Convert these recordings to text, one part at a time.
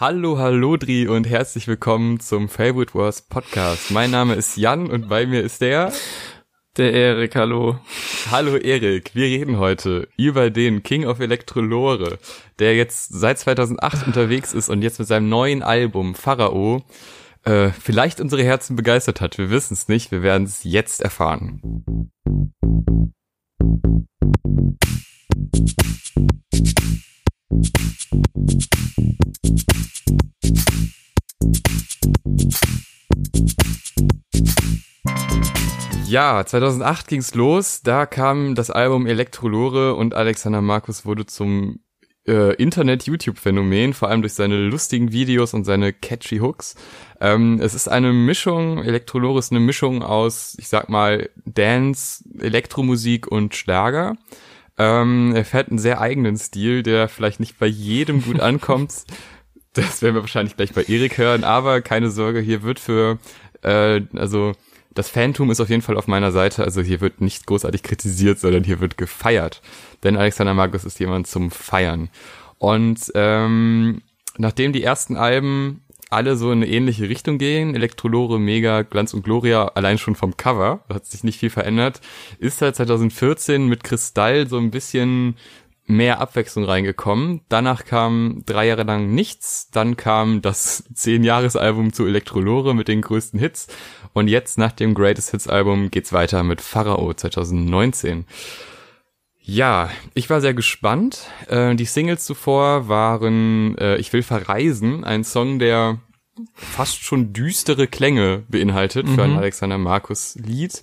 Hallo, hallo Dri und herzlich willkommen zum Favorite Wars Podcast. Mein Name ist Jan und bei mir ist der der Erik, hallo. Hallo Erik, wir reden heute über den King of Electrolore, der jetzt seit 2008 unterwegs ist und jetzt mit seinem neuen Album Pharao äh, vielleicht unsere Herzen begeistert hat. Wir wissen es nicht, wir werden es jetzt erfahren. Ja, 2008 ging's los. Da kam das Album Elektrolore und Alexander Markus wurde zum äh, Internet-YouTube-Phänomen, vor allem durch seine lustigen Videos und seine catchy Hooks. Ähm, es ist eine Mischung, Elektrolore ist eine Mischung aus, ich sag mal, Dance, Elektromusik und Schlager. Ähm, er fährt einen sehr eigenen Stil, der vielleicht nicht bei jedem gut ankommt. Das werden wir wahrscheinlich gleich bei Erik hören, aber keine Sorge, hier wird für, äh, also das Phantom ist auf jeden Fall auf meiner Seite, also hier wird nicht großartig kritisiert, sondern hier wird gefeiert. Denn Alexander Markus ist jemand zum Feiern. Und ähm, nachdem die ersten Alben alle so in eine ähnliche Richtung gehen. Elektrolore, Mega, Glanz und Gloria, allein schon vom Cover, hat sich nicht viel verändert, ist halt 2014 mit Kristall so ein bisschen mehr Abwechslung reingekommen. Danach kam drei Jahre lang nichts, dann kam das Zehn-Jahres-Album zu Elektrolore mit den größten Hits und jetzt nach dem Greatest Hits-Album geht's weiter mit Pharao 2019. Ja, ich war sehr gespannt. Äh, die Singles zuvor waren äh, Ich will verreisen, ein Song, der fast schon düstere Klänge beinhaltet mhm. für ein mhm. Alexander Markus Lied.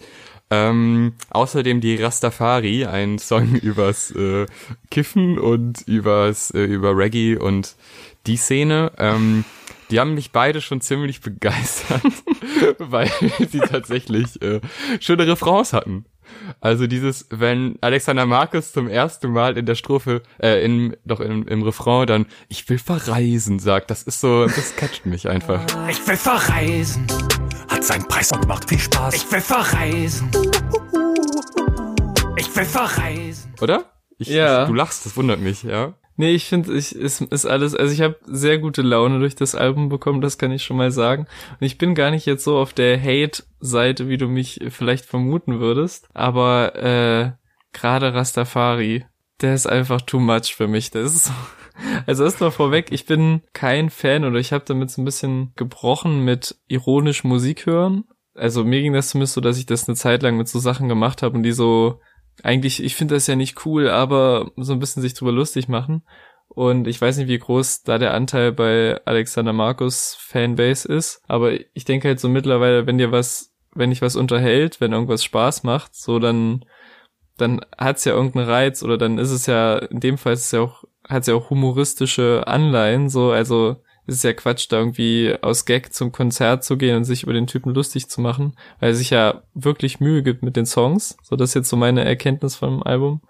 Ähm, außerdem die Rastafari, ein Song übers äh, Kiffen und übers äh, über Reggae und die Szene. Ähm, die haben mich beide schon ziemlich begeistert, weil sie tatsächlich äh, schöne Refrains hatten. Also dieses, wenn Alexander Markus zum ersten Mal in der Strophe, äh, in, doch im, im Refrain dann, ich will verreisen, sagt, das ist so, das catcht mich einfach. Ich will verreisen, hat seinen Preis und macht viel Spaß. Ich will verreisen. Ich will verreisen. Oder? Ich, ja. Ich, du lachst, das wundert mich, ja. Nee, ich finde, ich ist, ist alles, also ich habe sehr gute Laune durch das Album bekommen, das kann ich schon mal sagen. Und ich bin gar nicht jetzt so auf der Hate-Seite, wie du mich vielleicht vermuten würdest, aber äh, gerade Rastafari, der ist einfach too much für mich. Das ist so, also erstmal vorweg, ich bin kein Fan oder ich habe damit so ein bisschen gebrochen mit ironisch Musik hören. Also mir ging das zumindest so, dass ich das eine Zeit lang mit so Sachen gemacht habe und die so eigentlich, ich finde das ja nicht cool, aber so ein bisschen sich drüber lustig machen. Und ich weiß nicht, wie groß da der Anteil bei Alexander Markus Fanbase ist, aber ich denke halt so mittlerweile, wenn dir was, wenn dich was unterhält, wenn irgendwas Spaß macht, so dann, dann hat's ja irgendeinen Reiz oder dann ist es ja, in dem Fall ist es ja auch, hat's ja auch humoristische Anleihen, so, also es ist ja Quatsch, da irgendwie aus Gag zum Konzert zu gehen und sich über den Typen lustig zu machen, weil er sich ja wirklich Mühe gibt mit den Songs. So, das ist jetzt so meine Erkenntnis vom Album.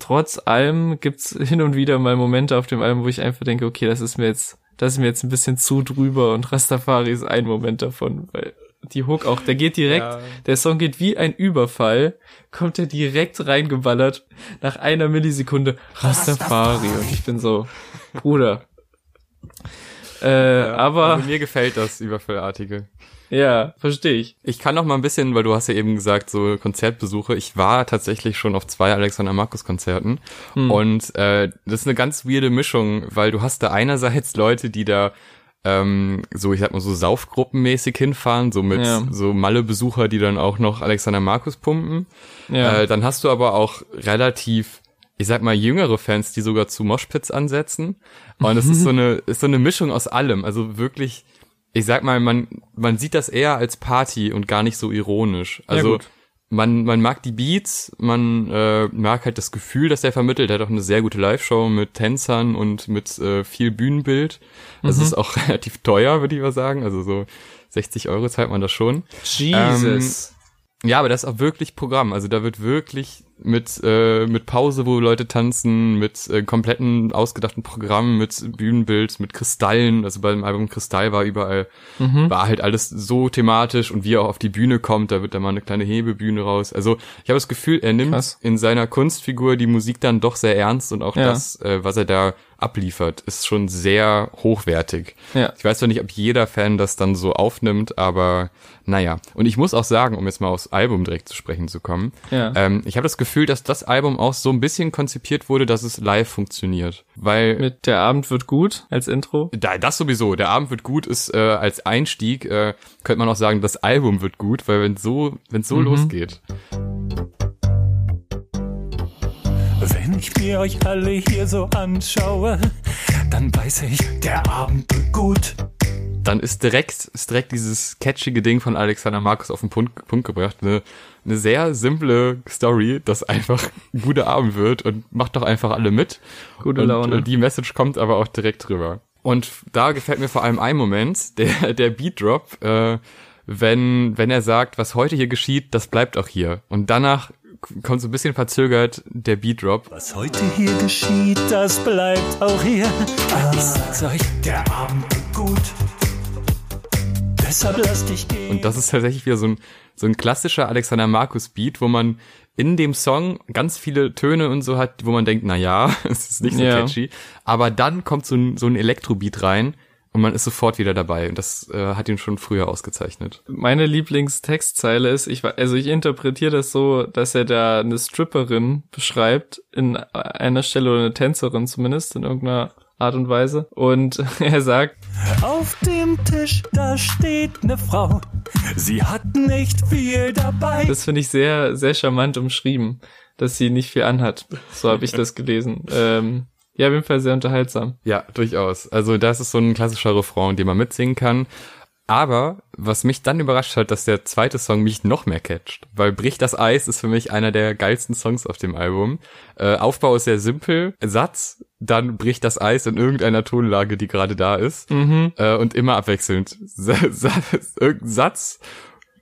Trotz allem gibt's hin und wieder mal Momente auf dem Album, wo ich einfach denke, okay, das ist mir jetzt, das ist mir jetzt ein bisschen zu drüber und Rastafari ist ein Moment davon, weil die Hook auch, der geht direkt, ja. der Song geht wie ein Überfall, kommt er direkt reingeballert, nach einer Millisekunde Rastafari und ich bin so, Bruder, äh, ja, aber also mir gefällt das Überfallartige. Ja, verstehe ich. Ich kann noch mal ein bisschen, weil du hast ja eben gesagt, so Konzertbesuche. Ich war tatsächlich schon auf zwei Alexander Markus Konzerten hm. und äh, das ist eine ganz weirde Mischung, weil du hast da einerseits Leute, die da ähm, so, ich sag mal so Saufgruppenmäßig hinfahren, so mit ja. so Malle-Besucher, die dann auch noch Alexander Markus pumpen. Ja. Äh, dann hast du aber auch relativ ich sag mal, jüngere Fans, die sogar zu Moshpits ansetzen. Und es ist so eine, ist so eine Mischung aus allem. Also wirklich, ich sag mal, man, man sieht das eher als Party und gar nicht so ironisch. Also, ja, man, man mag die Beats, man äh, mag halt das Gefühl, dass der vermittelt. Er hat auch eine sehr gute Live-Show mit Tänzern und mit äh, viel Bühnenbild. Das mhm. ist auch relativ teuer, würde ich mal sagen. Also so 60 Euro zahlt man das schon. Jesus. Ähm, ja, aber das ist auch wirklich Programm. Also da wird wirklich mit, äh, mit Pause, wo Leute tanzen, mit äh, kompletten ausgedachten Programmen, mit Bühnenbild, mit Kristallen. Also beim Album Kristall war überall, Mhm. war halt alles so thematisch und wie er auch auf die Bühne kommt, da wird dann mal eine kleine Hebebühne raus. Also ich habe das Gefühl, er nimmt Krass. in seiner Kunstfigur die Musik dann doch sehr ernst und auch Ja. das, äh, was er da abliefert, ist schon sehr hochwertig. Ja. Ich weiß zwar nicht, ob jeder Fan das dann so aufnimmt, aber naja. Und ich muss auch sagen, um jetzt mal aufs Album direkt zu sprechen zu kommen, Ja. ähm, ich habe das Gefühl, dass das Album auch so ein bisschen konzipiert wurde, dass es live funktioniert. Weil Mit Der Abend wird gut als Intro. da, das sowieso, der Abend wird gut, ist äh, als Einstieg, äh, könnte man auch sagen, das Album wird gut, weil wenn so, wenn so Mhm. losgeht. Wenn ich mir euch alle hier so anschaue, dann weiß ich, der Abend wird gut. dann ist direkt, ist direkt dieses catchige Ding von Alexander Markus auf den Punkt, Punkt gebracht. Eine, eine sehr simple Story, das einfach ein guter Abend wird und macht doch einfach alle mit. Gute und, Laune. äh, Die Message kommt aber auch direkt rüber. Und da gefällt mir vor allem ein Moment, der, der Beat Drop, äh, wenn, wenn er sagt, was heute hier geschieht, das bleibt auch hier. Und danach kommt so ein bisschen verzögert der Beat Drop. Was heute hier geschieht, das bleibt auch hier. Ich sag's euch, der Abend wird gut. Deshalb lass dich gehen. Und das ist tatsächlich wieder so ein, so ein klassischer Alexander Markus Beat, wo man in dem Song ganz viele Töne und so hat, wo man denkt, na ja, es ist nicht so Ja. catchy. Aber dann kommt so ein, so ein Elektrobeat rein und man ist sofort wieder dabei. Und das äh, hat ihn schon früher ausgezeichnet. Meine Lieblingstextzeile ist, ich, also ich interpretiere das so, dass er da eine Stripperin beschreibt, in einer Stelle oder eine Tänzerin zumindest, in irgendeiner Art und Weise. Und er sagt, Auf dem Tisch, da steht ne Frau. Sie hat nicht viel dabei. das finde ich sehr, sehr charmant umschrieben, dass sie nicht viel anhat. So habe ich das gelesen. Ähm, ja, auf jeden Fall sehr unterhaltsam. Ja, durchaus. Also das ist so ein klassischer Refrain, den man mitsingen kann. Aber was mich dann überrascht hat, dass der zweite Song mich noch mehr catcht. Weil Brich das Eis ist für mich einer der geilsten Songs auf dem Album. Äh, Aufbau ist sehr simpel. Satz, dann bricht das Eis in irgendeiner Tonlage, die gerade da ist. Mhm. Äh, und immer abwechselnd. Irgendein Satz,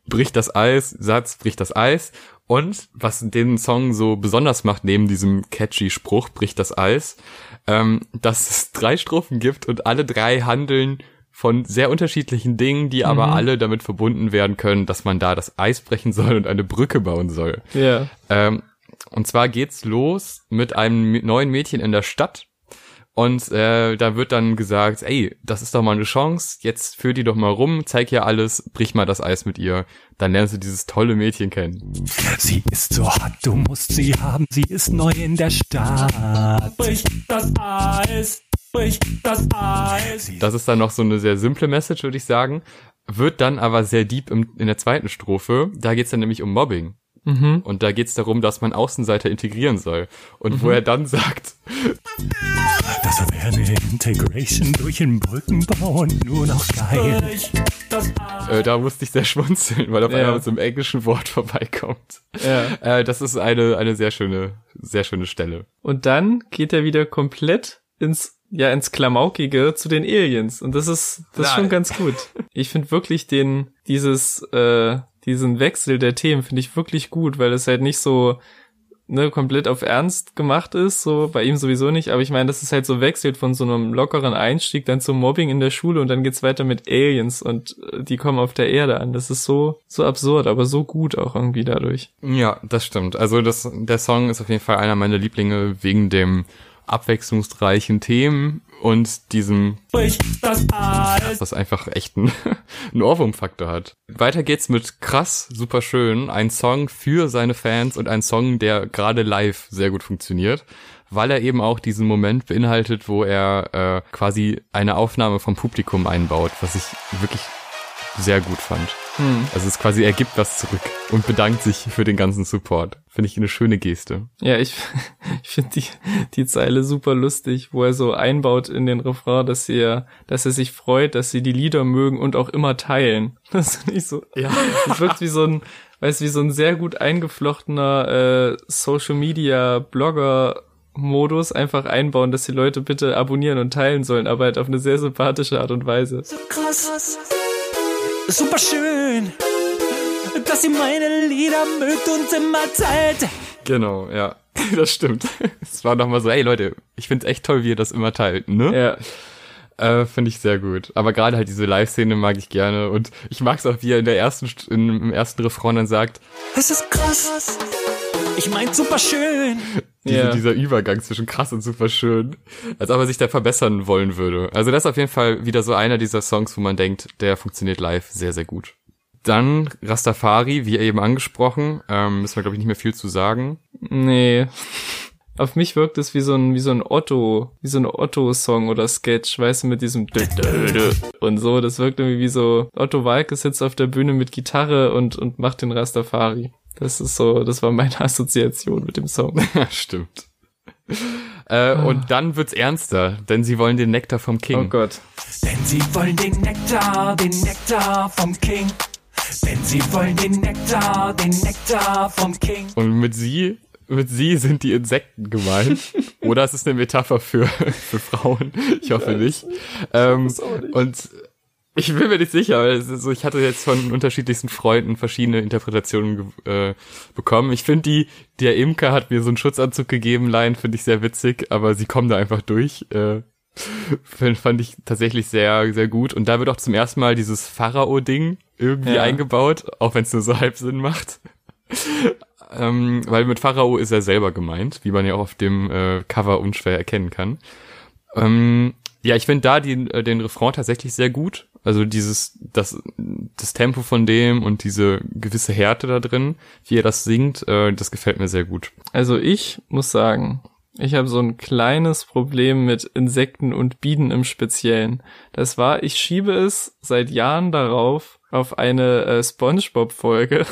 bricht das Eis, Satz, bricht das Eis. Und was den Song so besonders macht, neben diesem catchy Spruch, bricht das Eis, ähm, dass es drei Strophen gibt und alle drei handeln von sehr unterschiedlichen Dingen, die aber alle damit verbunden werden können, dass man da das Eis brechen soll und eine Brücke bauen soll. Ja. Ähm, und zwar geht's los mit einem neuen Mädchen in der Stadt. Und äh, da wird dann gesagt, ey, das ist doch mal eine Chance, jetzt führ die doch mal rum, zeig ihr alles, brich mal das Eis mit ihr. Dann lernst du dieses tolle Mädchen kennen. Sie ist so hart, du musst sie haben. Sie ist neu in der Stadt. Brich das Eis. Brich das Eis. Das ist dann noch so eine sehr simple Message, würde ich sagen. Wird dann aber sehr deep im, in der zweiten Strophe. Da geht's dann nämlich um Mobbing. Mhm. Und da geht's darum, dass man Außenseiter integrieren soll. Und wo er dann sagt, Das wäre eine Integration durch den Brückenbau und nur noch geil. äh, da musste ich sehr schmunzeln, weil auf Ja. einmal mit so einem englischen Wort vorbeikommt. Ja. Äh, das ist eine, eine sehr schöne, sehr schöne Stelle. Und dann geht er wieder komplett ins, ja, ins Klamaukige zu den Aliens. Und das ist, das ist schon ganz gut. Ich finde wirklich den, dieses, äh, diesen Wechsel der Themen finde ich wirklich gut, weil es halt nicht so, ne, komplett auf Ernst gemacht ist, so bei ihm sowieso nicht, aber ich meine, dass es halt so wechselt von so einem lockeren Einstieg dann zum Mobbing in der Schule und dann geht's weiter mit Aliens und äh, die kommen auf der Erde an. Das ist so, so absurd, aber so gut auch irgendwie dadurch. Ja, das stimmt. Also das, der Song ist auf jeden Fall einer meiner Lieblinge wegen dem abwechslungsreichen Themen und diesem, was einfach echt einen, einen Ohrwurmfaktor hat. Weiter geht's mit krass, super schön, ein Song für seine Fans und ein Song, der gerade live sehr gut funktioniert, weil er eben auch diesen Moment beinhaltet, wo er äh, quasi eine Aufnahme vom Publikum einbaut, was ich wirklich sehr gut fand. Also es ist quasi, er gibt was zurück und bedankt sich für den ganzen Support. Finde ich eine schöne Geste. Ja, ich, ich finde die, die Zeile super lustig, wo er so einbaut in den Refrain, dass er, dass er sich freut, dass sie die Lieder mögen und auch immer teilen. Das finde ich so. Ja. Das wirkt wie so ein, weißt wie so ein sehr gut eingeflochtener äh, Social Media Blogger Modus einfach einbauen, dass die Leute bitte abonnieren und teilen sollen, aber halt auf eine sehr sympathische Art und Weise. krass. Super schön, dass sie meine Lieder mögt und immer teilt. Genau, ja. Das stimmt. Es war nochmal so, ey Leute, ich find's echt toll, wie ihr das immer teilt, ne? Ja. Äh, Finde ich sehr gut. Aber gerade halt diese Live-Szene mag ich gerne. Und ich mag's auch, wie er in der ersten, St- in, im ersten Refrain dann sagt, Es ist krass. Ich mein super schön. diese, Ja. dieser Übergang zwischen krass und super schön. Als ob er sich da verbessern wollen würde. Also das ist auf jeden Fall wieder so einer dieser Songs, wo man denkt, der funktioniert live sehr, sehr gut. Dann Rastafari, wie eben angesprochen, ähm, müssen wir glaube ich nicht mehr viel zu sagen. Nee. Auf mich wirkt es wie so ein, wie so ein Otto, wie so ein Otto-Song oder Sketch, weißt du, mit diesem und so. Das wirkt irgendwie wie so, Otto Walke sitzt auf der Bühne mit Gitarre und, und macht den Rastafari. Das ist so, das war meine Assoziation mit dem Song. Ja, stimmt. Äh, Und dann wird's ernster, denn sie wollen den Nektar vom King. Oh Gott. Denn sie wollen den Nektar, den Nektar vom King. Denn sie wollen den Nektar, den Nektar vom King. Und mit sie, mit sie sind die Insekten gemeint. Oder es ist eine Metapher für, für Frauen. Ich hoffe nicht. Ähm, und ich bin mir nicht sicher, weil so, ich hatte jetzt von unterschiedlichsten Freunden verschiedene Interpretationen äh, bekommen. Ich finde die, der Imker hat mir so einen Schutzanzug gegeben, Line, finde ich sehr witzig, aber sie kommen da einfach durch. Äh, fand fand ich tatsächlich sehr, sehr gut. Und da wird auch zum ersten Mal dieses Pharao-Ding irgendwie Ja. eingebaut, auch wenn es nur so halb Sinn macht. ähm, weil mit Pharao ist er selber gemeint, wie man ja auch auf dem äh, Cover unschwer erkennen kann. Ähm, ja, ich finde da den, äh, den Refrain tatsächlich sehr gut. Also dieses, das, das Tempo von dem und diese gewisse Härte da drin, wie er das singt, äh, das gefällt mir sehr gut. Also ich muss sagen, ich habe so ein kleines Problem mit Insekten und Bienen im Speziellen. Das war, ich schiebe es seit Jahren darauf auf eine äh, SpongeBob-Folge,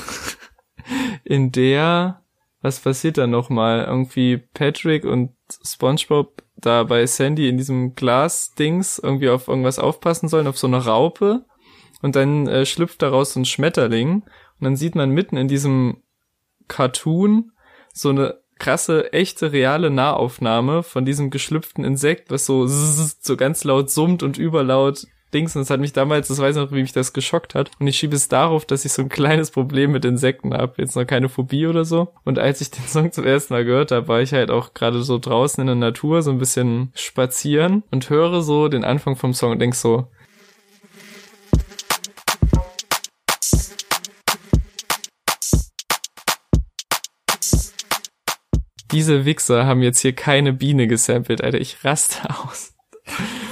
in der, was passiert da nochmal? Irgendwie Patrick und SpongeBob da bei Sandy in diesem Glas-Dings irgendwie auf irgendwas aufpassen sollen, auf so eine Raupe. Und dann äh, schlüpft daraus so ein Schmetterling. Und dann sieht man mitten in diesem Cartoon so eine krasse, echte, reale Nahaufnahme von diesem geschlüpften Insekt, was so so ganz laut summt und überlaut Dings. Und das hat mich damals, das weiß ich noch, wie mich das geschockt hat. Und ich schiebe es darauf, dass ich so ein kleines Problem mit Insekten habe. Jetzt noch keine Phobie oder so. Und als ich den Song zum ersten Mal gehört habe, war ich halt auch gerade so draußen in der Natur, so ein bisschen spazieren und höre so den Anfang vom Song und denk so, diese Wichser haben jetzt hier keine Biene gesampelt, Alter. Ich raste aus.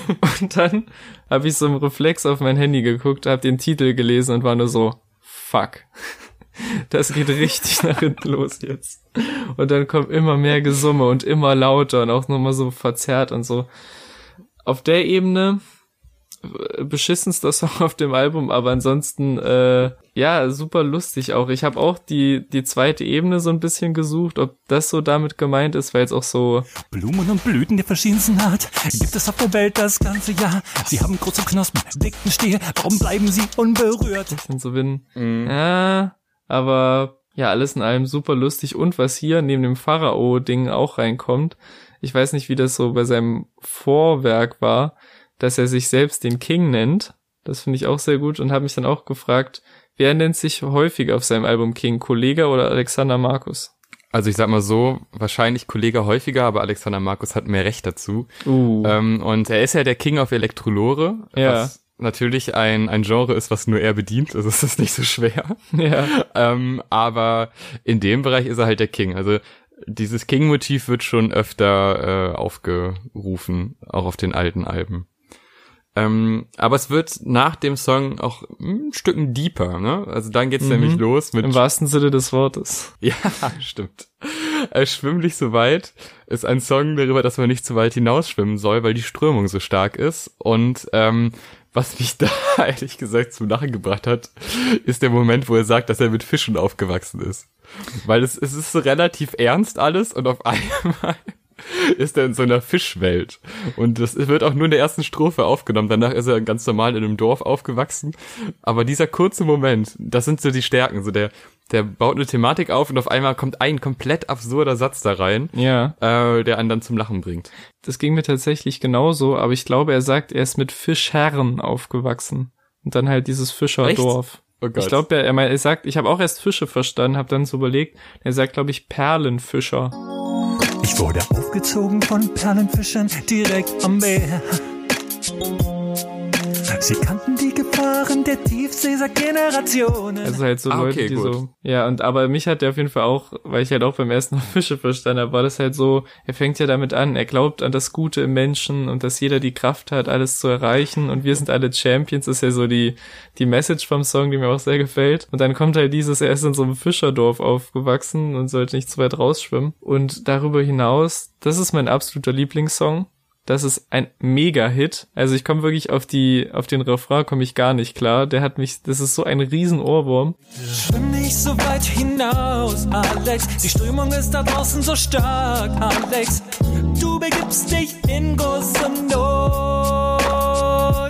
Und dann habe ich so im Reflex auf mein Handy geguckt, habe den Titel gelesen und war nur so, fuck. Das geht richtig nach hinten los jetzt. Und dann kommt immer mehr Gesumme und immer lauter und auch nochmal so verzerrt und so. Auf der Ebene beschissenster Song auf dem Album, aber ansonsten äh, ja super lustig auch. Ich habe auch die die zweite Ebene so ein bisschen gesucht, ob das so damit gemeint ist, weil es auch so Blumen und Blüten der verschiedensten Art gibt es auf der Welt das ganze Jahr. Sie haben große Knospen, dicken Stiel. Warum bleiben sie unberührt? und so bin. Ja, aber ja, alles in allem super lustig und was hier neben dem Pharao-Ding auch reinkommt. Ich weiß nicht, wie das so bei seinem Vorwerk war, dass er sich selbst den King nennt. Das finde ich auch sehr gut und habe mich dann auch gefragt, wer nennt sich häufiger auf seinem Album King? Kollega oder Alexander Markus? Also ich sag mal so, wahrscheinlich Kollege häufiger, aber Alexander Markus hat mehr Recht dazu. Uh. Ähm, und er ist ja der King of Elektrolore, Ja. was natürlich ein, ein Genre ist, was nur er bedient, also es ist nicht so schwer. ja. ähm, aber in dem Bereich ist er halt der King. Also dieses King-Motiv wird schon öfter äh, aufgerufen, auch auf den alten Alben. Ähm, aber es wird nach dem Song auch ein Stücken deeper, ne? Also dann geht's Mhm. nämlich los mit Im wahrsten Sinne des Wortes. ja, stimmt. Äh, Schwimm nicht so weit ist ein Song darüber, dass man nicht zu weit hinausschwimmen soll, weil die Strömung so stark ist. Und ähm, was mich da ehrlich gesagt zum Lachen gebracht hat, ist der Moment, wo er sagt, dass er mit Fischen aufgewachsen ist. Weil es, es ist so relativ ernst alles und auf einmal ist er in so einer Fischwelt. Und das wird auch nur in der ersten Strophe aufgenommen. Danach ist er ganz normal in einem Dorf aufgewachsen. Aber dieser kurze Moment, das sind so die Stärken. So der, der baut eine Thematik auf und auf einmal kommt ein komplett absurder Satz da rein, Ja. äh, der einen dann zum Lachen bringt. Das ging mir tatsächlich genauso, aber ich glaube, er sagt, er ist mit Fischherren aufgewachsen. Und dann halt dieses Fischerdorf. Oh. Ich glaube, er, er, meint- er sagt, ich habe auch erst Fische verstanden, habe dann so überlegt, er sagt, glaube ich, Perlenfischer. Ich wurde aufgezogen von Perlenfischern direkt am Meer. Sie kannten die Gefahren der Tiefsee seit Generationen. Also halt so Ah, Leute, okay, die gut. so. Ja, und aber mich hat der auf jeden Fall auch, weil ich halt auch beim ersten Mal Fische verstanden habe, war das halt so, er fängt ja damit an, er glaubt an das Gute im Menschen und dass jeder die Kraft hat, alles zu erreichen und wir sind alle Champions, ist ja so die, die Message vom Song, die mir auch sehr gefällt. Und dann kommt halt dieses, er ist in so einem Fischerdorf aufgewachsen und sollte nicht zu weit rausschwimmen. Und darüber hinaus, das ist mein absoluter Lieblingssong. Das ist ein Mega-Hit. Also ich komme wirklich auf die, auf den Refrain komme ich gar nicht klar. Der hat mich, das ist so ein riesen Ohrwurm. Schwimm nicht so weit hinaus, Alex. Die Strömung ist da draußen so stark, Alex. Du begibst dich in große Not.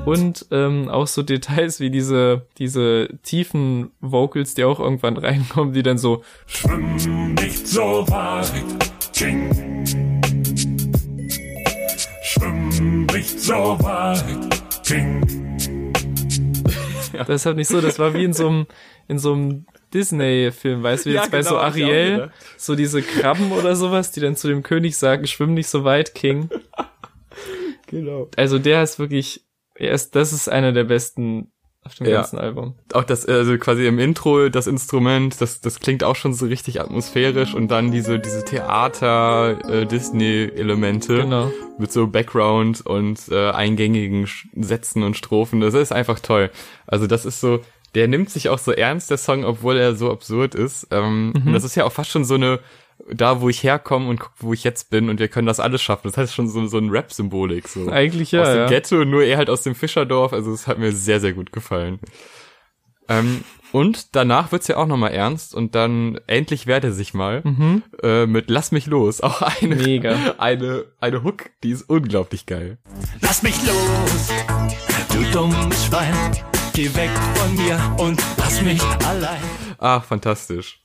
Und ähm, auch so Details wie diese, diese tiefen Vocals, die auch irgendwann reinkommen, die dann so, Schwimm nicht so weit, King. Nicht so weit, King. das hat nicht so, das war wie in so einem, in so einem Disney-Film, weißt du, wie Ja, jetzt bei genau, so hab ich auch Ariel, so diese Krabben oder sowas, die dann zu dem König sagen, schwimm nicht so weit, King. Genau. Also der ist wirklich, er ist, das ist einer der besten auf dem Ja. ganzen Album. Auch das, also quasi im Intro, das Instrument, das, das klingt auch schon so richtig atmosphärisch und dann diese, diese Theater-Disney-Elemente Genau. mit so Background und äh, eingängigen Sch- Sätzen und Strophen. Das ist einfach toll. Also das ist so, der nimmt sich auch so ernst, der Song, obwohl er so absurd ist. Ähm, Und das ist ja auch fast schon so eine, da wo ich herkomme und guck, wo ich jetzt bin und wir können das alles schaffen. Das heißt schon so, so ein Rap-Symbolik. So. Eigentlich ja, aus dem ja. Ghetto, nur er halt aus dem Fischerdorf. Also es hat mir sehr, sehr gut gefallen. Ähm, und danach wird's ja auch nochmal ernst und dann endlich wehrt er sich mal äh, mit Lass mich los. Auch eine, Mega. eine, eine Hook, die ist unglaublich geil. Lass mich los, du dummes Schwein. Geh weg von mir und lass mich allein. Ach, fantastisch.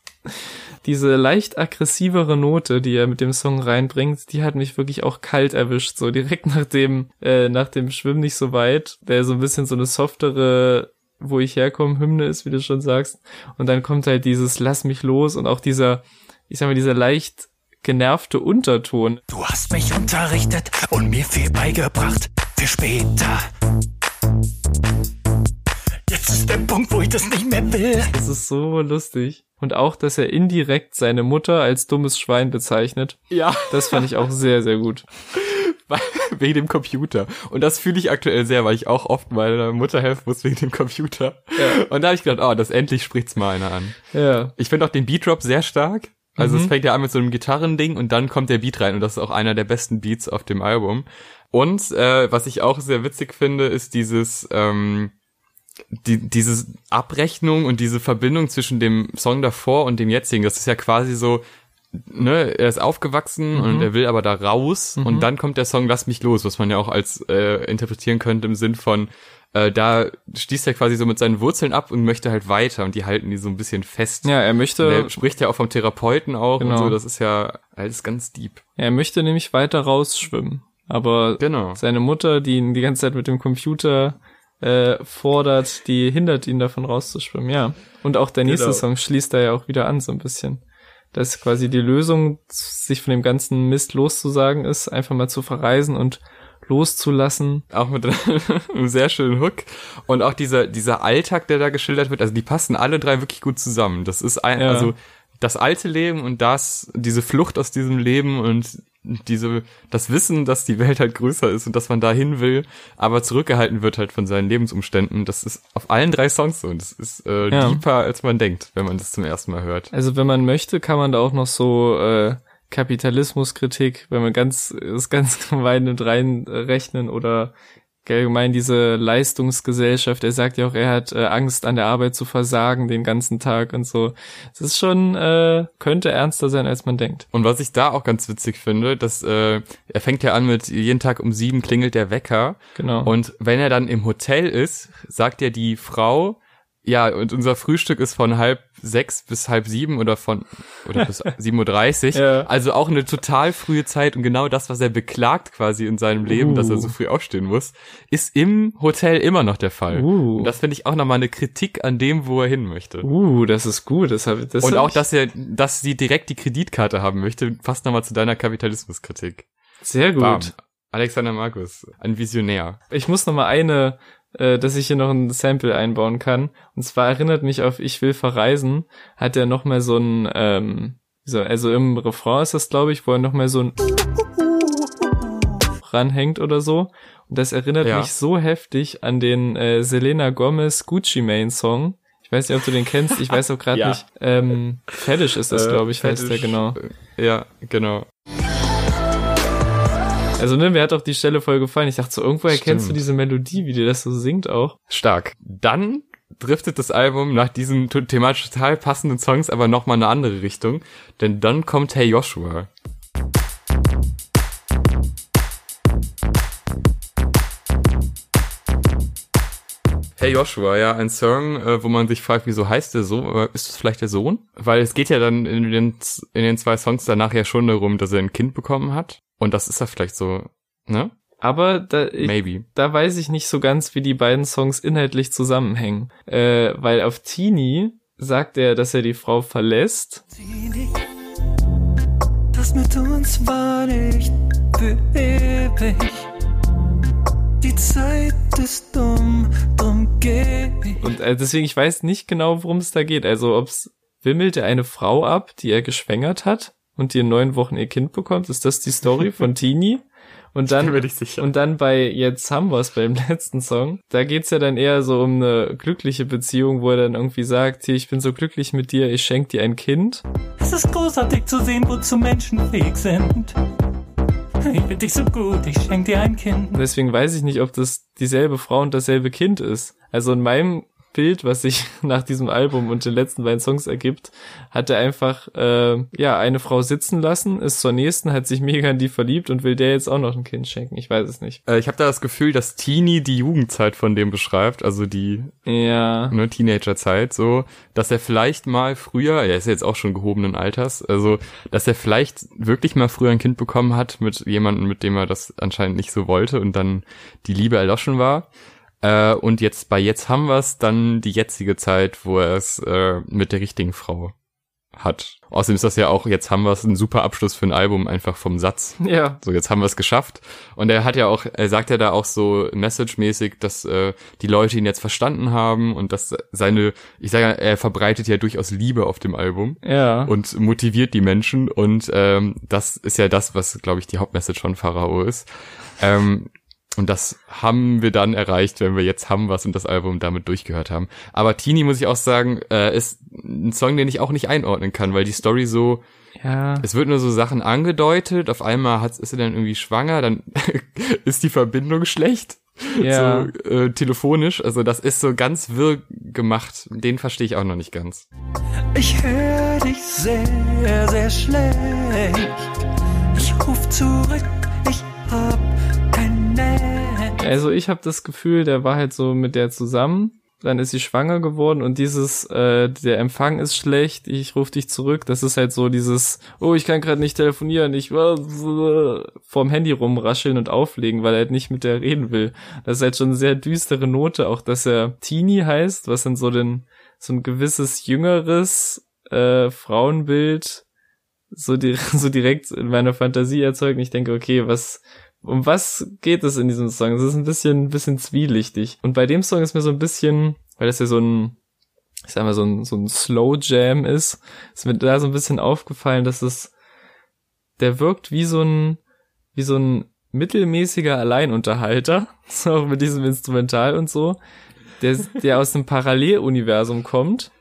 Diese leicht aggressivere Note, die er mit dem Song reinbringt, die hat mich wirklich auch kalt erwischt. So direkt nach dem, äh, nach dem Schwimm nicht so weit, der so ein bisschen so eine softere, wo ich herkomme, Hymne ist, wie du schon sagst. Und dann kommt halt dieses Lass mich los und auch dieser, ich sag mal, dieser leicht genervte Unterton. Du hast mich unterrichtet und mir viel beigebracht für später. Jetzt ist der Punkt, wo ich das nicht mehr will. Das ist so lustig. Und auch, dass er indirekt seine Mutter als dummes Schwein bezeichnet. Ja, Das fand ich auch sehr, sehr gut. wegen dem Computer. Und das fühle ich aktuell sehr, weil ich auch oft meiner Mutter helfen muss wegen dem Computer. Ja. Und da habe ich gedacht, oh, das endlich spricht's mal einer an. Ja. Ich finde auch den Beat-Drop sehr stark. Also Mhm. es fängt ja an mit so einem Gitarrending und dann kommt der Beat rein und das ist auch einer der besten Beats auf dem Album. Und äh, was ich auch sehr witzig finde, ist dieses ähm, die, diese Abrechnung und diese Verbindung zwischen dem Song davor und dem jetzigen. Das ist ja quasi so, ne, er ist aufgewachsen Mhm. und er will aber da raus und dann kommt der Song Lass mich los, was man ja auch als äh, interpretieren könnte im Sinn von äh, da stieß er quasi so mit seinen Wurzeln ab und möchte halt weiter und die halten die so ein bisschen fest. Ja, er Und möchte, er spricht ja auch vom Therapeuten auch Genau. und so, das ist ja alles ganz deep. er möchte nämlich weiter rausschwimmen. Aber Genau. seine Mutter, die ihn die ganze Zeit mit dem Computer äh, fordert, die hindert ihn davon rauszuschwimmen, ja. Und auch der nächste Genau. Song schließt da ja auch wieder an, so ein bisschen. Dass quasi die Lösung, sich von dem ganzen Mist loszusagen ist, einfach mal zu verreisen und loszulassen. Auch mit einem sehr schönen Hook. Und auch dieser, dieser Alltag, der da geschildert wird, also die passen alle drei wirklich gut zusammen. Das ist ein, Ja. also das alte Leben und das, diese Flucht aus diesem Leben und diese, das Wissen, dass die Welt halt größer ist und dass man dahin will, aber zurückgehalten wird halt von seinen Lebensumständen. Das ist auf allen drei Songs so und das ist äh, Ja. deeper, als man denkt, wenn man das zum ersten Mal hört. Also wenn man möchte, kann man da auch noch so äh, Kapitalismuskritik, wenn man ganz das ganz gemein mit reinrechnen oder allgemein diese Leistungsgesellschaft. Er sagt ja auch, er hat äh, Angst an der Arbeit zu versagen den ganzen Tag und so. Es ist schon äh, könnte ernster sein, als man denkt. Und was ich da auch ganz witzig finde, dass äh, er fängt ja an mit jeden Tag um sieben klingelt der Wecker. Genau. Und wenn er dann im Hotel ist, sagt ja die Frau, Ja, und unser Frühstück ist von halb sechs bis halb sieben oder von oder bis sieben Uhr. dreißig. Ja. Also auch eine total frühe Zeit und genau das, was er beklagt quasi in seinem Leben, Uh. dass er so früh aufstehen muss, ist im Hotel immer noch der Fall. Uh. Und das finde ich auch nochmal eine Kritik an dem, wo er hin möchte. Uh, das ist gut. Das hab, das und auch, dass er, dass sie direkt die Kreditkarte haben möchte, passt nochmal zu deiner Kapitalismuskritik. sehr gut. Bam. Alexander Markus, ein Visionär. Ich muss noch mal eine, äh, dass ich hier noch ein Sample einbauen kann. Und zwar erinnert mich auf Ich will verreisen, hat er noch mal so ein, ähm, so, also im Refrain ist das, glaube ich, wo er noch mal so ein ranhängt oder so. Und das erinnert Ja. mich so heftig an den äh, Selena Gomez Gucci Mane Song. Ich weiß nicht, ob du den kennst. Ich weiß auch gerade Ja. nicht. Ähm, Fetish ist das, Äh, glaube ich, heißt der Fetish. genau. Ja, genau. Also ne, mir hat auch die Stelle voll gefallen. Ich dachte so, irgendwoher kennst du Stimmt. diese Melodie, wie dir das so singt auch. Stark. Dann driftet das Album nach diesen thematisch total passenden Songs aber nochmal in eine andere Richtung, denn dann kommt Hey Joshua. Hey Joshua, ja, ein Song, äh, wo man sich fragt, wieso heißt der so? Aber Ist das vielleicht der Sohn? Weil es geht ja dann in den, in den zwei Songs danach ja schon darum, dass er ein Kind bekommen hat. Und das ist ja vielleicht so, ne? Aber da, ich, Maybe. da weiß ich nicht so ganz, wie die beiden Songs inhaltlich zusammenhängen. Äh, weil auf Teenie sagt er, dass er die Frau verlässt. Das mit uns war nicht für ewig. Zeit ist dumm, drum geh ich. Und äh, deswegen, ich weiß nicht genau, worum es da geht. Also, ob's wimmelt er eine Frau ab, die er geschwängert hat und die in neun Wochen ihr Kind bekommt? Ist das die Story von Teenie? Und dann, bin mir nicht sicher. und dann bei Jetzt haben wir's beim letzten Song, da geht's ja dann eher so um eine glückliche Beziehung, wo er dann irgendwie sagt, hier, ich bin so glücklich mit dir, ich schenk dir ein Kind. Es ist großartig zu sehen, wozu Menschen fähig sind. Ich bin dich so gut, ich schenk dir ein Kind. Deswegen weiß ich nicht, ob das dieselbe Frau und dasselbe Kind ist. Also in meinem Bild, was sich nach diesem Album und den letzten beiden Songs ergibt, hat er einfach äh, ja eine Frau sitzen lassen, ist zur nächsten, hat sich mega in die verliebt und will der jetzt auch noch ein Kind schenken. Ich weiß es nicht. Äh, ich habe da das Gefühl, dass Teenie die Jugendzeit von dem beschreibt, also die Ja. ne, Teenagerzeit, so, dass er vielleicht mal früher, er ist ja jetzt auch schon gehobenen Alters, also, dass er vielleicht wirklich mal früher ein Kind bekommen hat mit jemandem, mit dem er das anscheinend nicht so wollte und dann die Liebe erloschen war. Äh, und jetzt bei Jetzt haben wir's dann die jetzige Zeit, wo er es äh, mit der richtigen Frau hat. Außerdem ist das ja auch, jetzt haben wir's ein super Abschluss für ein Album, einfach vom Satz. Ja. So, jetzt haben wir es geschafft. Und er hat ja auch, er sagt ja da auch so message-mäßig, dass äh, die Leute ihn jetzt verstanden haben und dass seine, ich sage ja, er verbreitet ja durchaus Liebe auf dem Album Ja. und motiviert die Menschen. Und ähm, das ist ja das, was, glaube ich, die Hauptmessage von Pharao ist. Ähm, und das haben wir dann erreicht, wenn wir jetzt haben was und das Album damit durchgehört haben. Aber Teenie, muss ich auch sagen, äh, ist ein Song, den ich auch nicht einordnen kann, weil die Story so, ja. es wird nur so Sachen angedeutet, auf einmal hat, ist sie dann irgendwie schwanger, dann ist die Verbindung schlecht. Ja. So äh, telefonisch. Also das ist so ganz wirr gemacht. Den verstehe ich auch noch nicht ganz. Ich höre dich sehr, sehr schlecht. Ich ruf zurück, ich hab. Also ich habe das Gefühl, der war halt so mit der zusammen, dann ist sie schwanger geworden und dieses, äh, der Empfang ist schlecht, ich rufe dich zurück, das ist halt so dieses, oh, ich kann gerade nicht telefonieren, ich will vorm Handy rumrascheln und auflegen, weil er halt nicht mit der reden will. Das ist halt schon eine sehr düstere Note, auch dass er Teenie heißt, was dann so den, so ein gewisses jüngeres äh, Frauenbild so, di so direkt in meiner Fantasie erzeugt. Und ich denke, okay, was, um was geht es in diesem Song? Es ist ein bisschen, ein bisschen zwielichtig. Und bei dem Song ist mir so ein bisschen, weil das ja so ein, ich sag mal, so ein, so ein Slow Jam ist, ist mir da so ein bisschen aufgefallen, dass es, der wirkt wie so ein, wie so ein mittelmäßiger Alleinunterhalter, auch mit diesem Instrumental und so, der, der aus einem Paralleluniversum kommt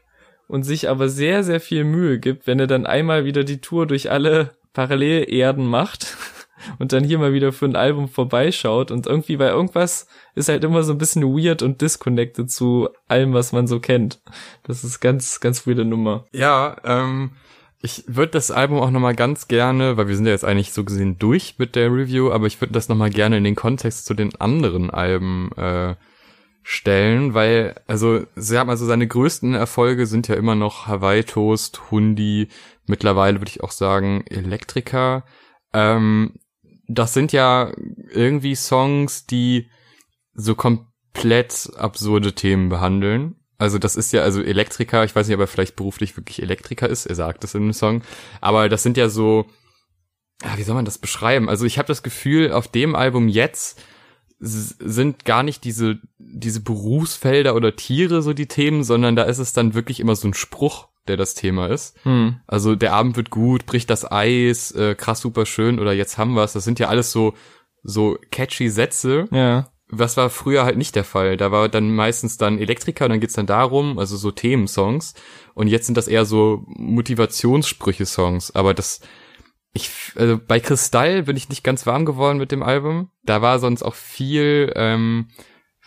und sich aber sehr, sehr viel Mühe gibt, wenn er dann einmal wieder die Tour durch alle Parallelerden macht und dann hier mal wieder für ein Album vorbeischaut und irgendwie bei irgendwas ist halt immer so ein bisschen weird und disconnected zu allem, was man so kennt. Das ist ganz, ganz weirde Nummer. Ja, ähm, ich würde das Album auch nochmal ganz gerne, weil wir sind ja jetzt eigentlich so gesehen durch mit der Review, aber ich würde das nochmal gerne in den Kontext zu den anderen Alben äh, stellen, weil, also, sie haben also seine größten Erfolge sind ja immer noch Hawaii Toast, Hundi, mittlerweile würde ich auch sagen Elektrika. Ähm, das sind ja irgendwie Songs, die so komplett absurde Themen behandeln. Also das ist ja, also Elektriker, ich weiß nicht, ob er vielleicht beruflich wirklich Elektriker ist, er sagt es in dem Song, aber das sind ja so, ja, wie soll man das beschreiben? Also ich habe das Gefühl, auf dem Album jetzt sind gar nicht diese, diese Berufsfelder oder Tiere so die Themen, sondern da ist es dann wirklich immer so ein Spruch, der das Thema ist. Hm. Also der Abend wird gut, bricht das Eis, äh, krass super schön oder jetzt haben wir's. Das sind ja alles so, so catchy Sätze. Ja. Was war früher halt nicht der Fall. Da war dann meistens dann Elektriker und dann geht's dann darum, also so Themensongs. Und jetzt sind das eher so Motivationssprüche-Songs. Aber das, ich, also bei Kristall bin ich nicht ganz warm geworden mit dem Album. Da war sonst auch viel, ähm,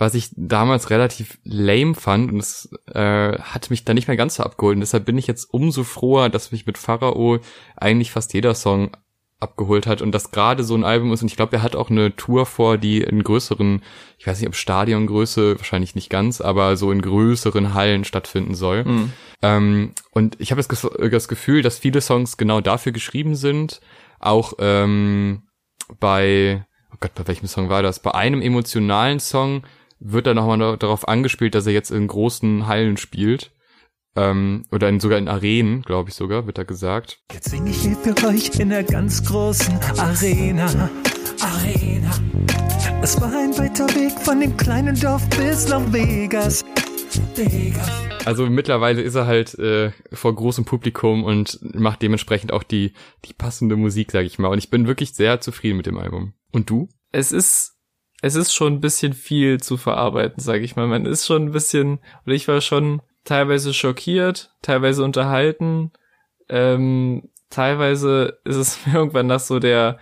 was ich damals relativ lame fand und es äh, hat mich da nicht mehr ganz so abgeholt. Und deshalb bin ich jetzt umso froher, dass mich mit Pharao eigentlich fast jeder Song abgeholt hat und das gerade so ein Album ist und ich glaube, er hat auch eine Tour vor, die in größeren, ich weiß nicht, ob Stadiongröße, wahrscheinlich nicht ganz, aber so in größeren Hallen stattfinden soll. Mhm. Ähm, und ich habe das, das, Gefühl, dass viele Songs genau dafür geschrieben sind. Auch ähm, bei, oh Gott, bei welchem Song war das? Bei einem emotionalen Song wird da nochmal darauf angespielt, dass er jetzt in großen Hallen spielt. Ähm, oder in, sogar in Arenen, glaube ich sogar, wird da gesagt. Jetzt sing ich hier für euch in der ganz großen Arena. Arena. Es war ein weiter Weg von dem kleinen Dorf bis nach Vegas. Vegas. Also mittlerweile ist er halt äh, vor großem Publikum und macht dementsprechend auch die, die passende Musik, sag ich mal. Und ich bin wirklich sehr zufrieden mit dem Album. Und du? Es ist, es ist schon ein bisschen viel zu verarbeiten, sag ich mal. Man ist schon ein bisschen, oder ich war schon teilweise schockiert, teilweise unterhalten, ähm, teilweise ist es mir irgendwann nach so der,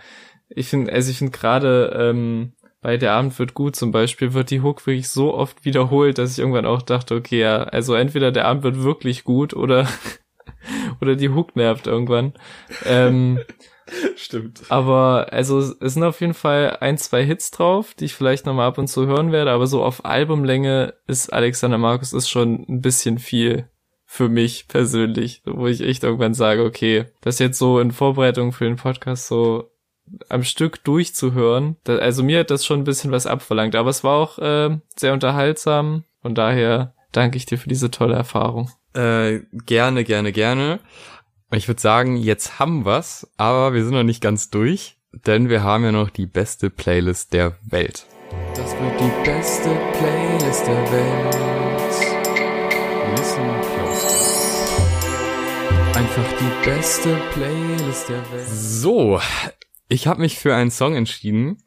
ich finde, also ich finde gerade ähm, bei Der Abend wird gut zum Beispiel, wird die Hook wirklich so oft wiederholt, dass ich irgendwann auch dachte, okay, ja, also entweder Der Abend wird wirklich gut oder oder die Hook nervt irgendwann. Ähm, Stimmt. aber also es sind auf jeden Fall ein, zwei Hits drauf, die ich vielleicht nochmal ab und zu hören werde, aber so auf Albumlänge ist Alexander Markus ist schon ein bisschen viel für mich persönlich, wo ich echt irgendwann sage, okay, das jetzt so in Vorbereitung für den Podcast so am Stück durchzuhören, da, also mir hat das schon ein bisschen was abverlangt, aber es war auch äh, sehr unterhaltsam, von daher danke ich dir für diese tolle Erfahrung. Äh, gerne, gerne, gerne. Ich würde sagen, jetzt haben wir's, aber wir sind noch nicht ganz durch, denn wir haben ja noch die beste Playlist der Welt. Das wird die beste Playlist der Welt. Listen close. Einfach die beste Playlist der Welt. So, ich habe mich für einen Song entschieden,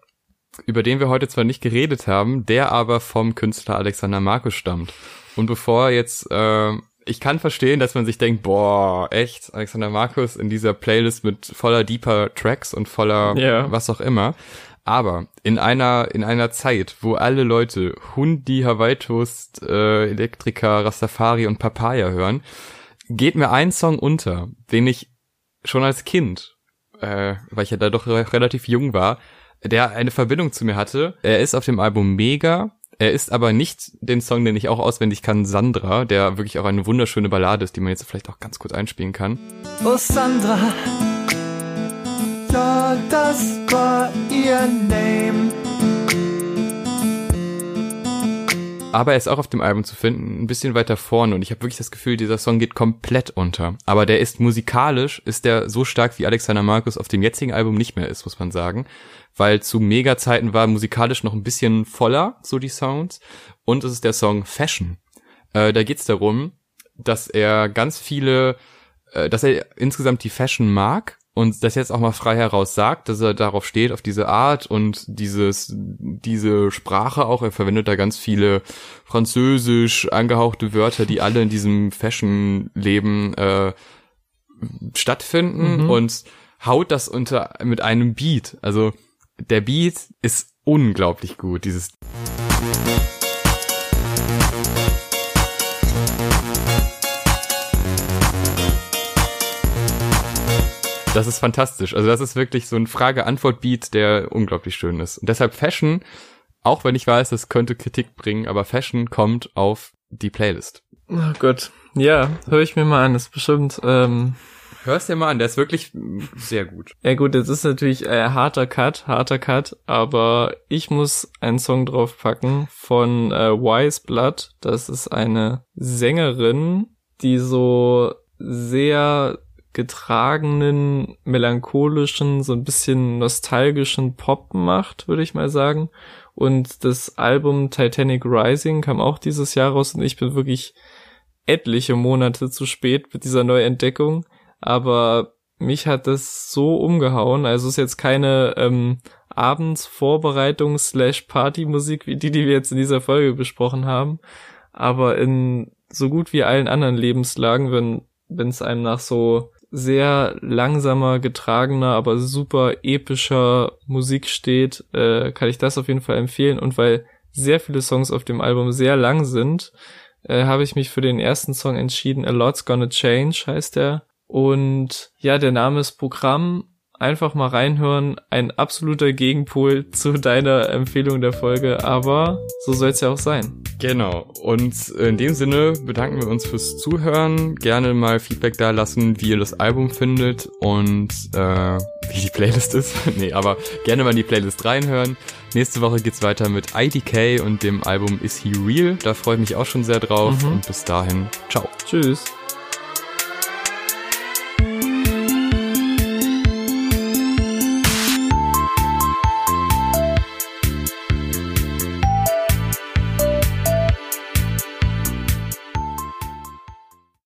über den wir heute zwar nicht geredet haben, der aber vom Künstler Alexander Markus stammt. Und bevor jetzt äh, ich kann verstehen, dass man sich denkt, boah, echt, Alexander Markus in dieser Playlist mit voller deeper Tracks und voller Ja. was auch immer. Aber in einer, in einer Zeit, wo alle Leute Hundi, Hawaii Toast, äh, Elektrika, Rastafari und Papaya hören, geht mir ein Song unter, den ich schon als Kind, äh, weil ich ja da doch re relativ jung war, der eine Verbindung zu mir hatte. Er ist auf dem Album Mega. Er ist aber nicht den Song, den ich auch auswendig kann, Sandra, der wirklich auch eine wunderschöne Ballade ist, die man jetzt vielleicht auch ganz kurz einspielen kann. Oh Sandra, ja, das war ihr Name. Aber er ist auch auf dem Album zu finden, ein bisschen weiter vorne und ich habe wirklich das Gefühl, dieser Song geht komplett unter. Aber der ist musikalisch, ist der so stark wie Alexander Markus auf dem jetzigen Album nicht mehr ist, muss man sagen. Weil zu Mega-Zeiten war musikalisch noch ein bisschen voller, so die Sounds. Und es ist der Song Fashion. Äh, da geht's darum, dass er ganz viele, äh, dass er insgesamt die Fashion mag und das jetzt auch mal frei heraus sagt, dass er darauf steht, auf diese Art und dieses, diese Sprache auch. Er verwendet da ganz viele französisch angehauchte Wörter, die alle in diesem Fashion-Leben äh, stattfinden Mhm. und haut das unter mit einem Beat. Also der Beat ist unglaublich gut. Dieses Das ist fantastisch. Also das ist wirklich so ein Frage-Antwort-Beat, der unglaublich schön ist. Und deshalb Fashion auch wenn ich weiß, das könnte Kritik bringen, aber Fashion kommt auf die Playlist. Oh Gott. Ja, höre ich mir mal an. Das ist bestimmt, ähm, Hörst dir mal an, der ist wirklich sehr gut. ja gut, jetzt ist natürlich äh, harter Cut, harter Cut, aber ich muss einen Song draufpacken von äh, Wise Blood. Das ist eine Sängerin, die so sehr getragenen, melancholischen, so ein bisschen nostalgischen Pop macht, würde ich mal sagen. Und das Album Titanic Rising kam auch dieses Jahr raus und ich bin wirklich etliche Monate zu spät mit dieser Neuentdeckung. Aber mich hat das so umgehauen. Also es ist jetzt keine ähm, Abendsvorbereitung slash Partymusik wie die, die wir jetzt in dieser Folge besprochen haben. Aber in so gut wie allen anderen Lebenslagen, wenn wenn es einem nach so sehr langsamer, getragener, aber super epischer Musik steht, äh, kann ich das auf jeden Fall empfehlen. Und weil sehr viele Songs auf dem Album sehr lang sind, äh, habe ich mich für den ersten Song entschieden. A Lot's Gonna Change heißt der. Und ja, der Name ist Programm. Einfach mal reinhören. Ein absoluter Gegenpol zu deiner Empfehlung der Folge, aber so soll es ja auch sein. Genau. Und in dem Sinne bedanken wir uns fürs Zuhören. Gerne mal Feedback da lassen, wie ihr das Album findet und äh, wie die Playlist ist. nee, aber gerne mal in die Playlist reinhören. Nächste Woche geht's weiter mit IDK und dem Album Is He Real. Da freue ich mich auch schon sehr drauf. Mhm. Und bis dahin, ciao. Tschüss.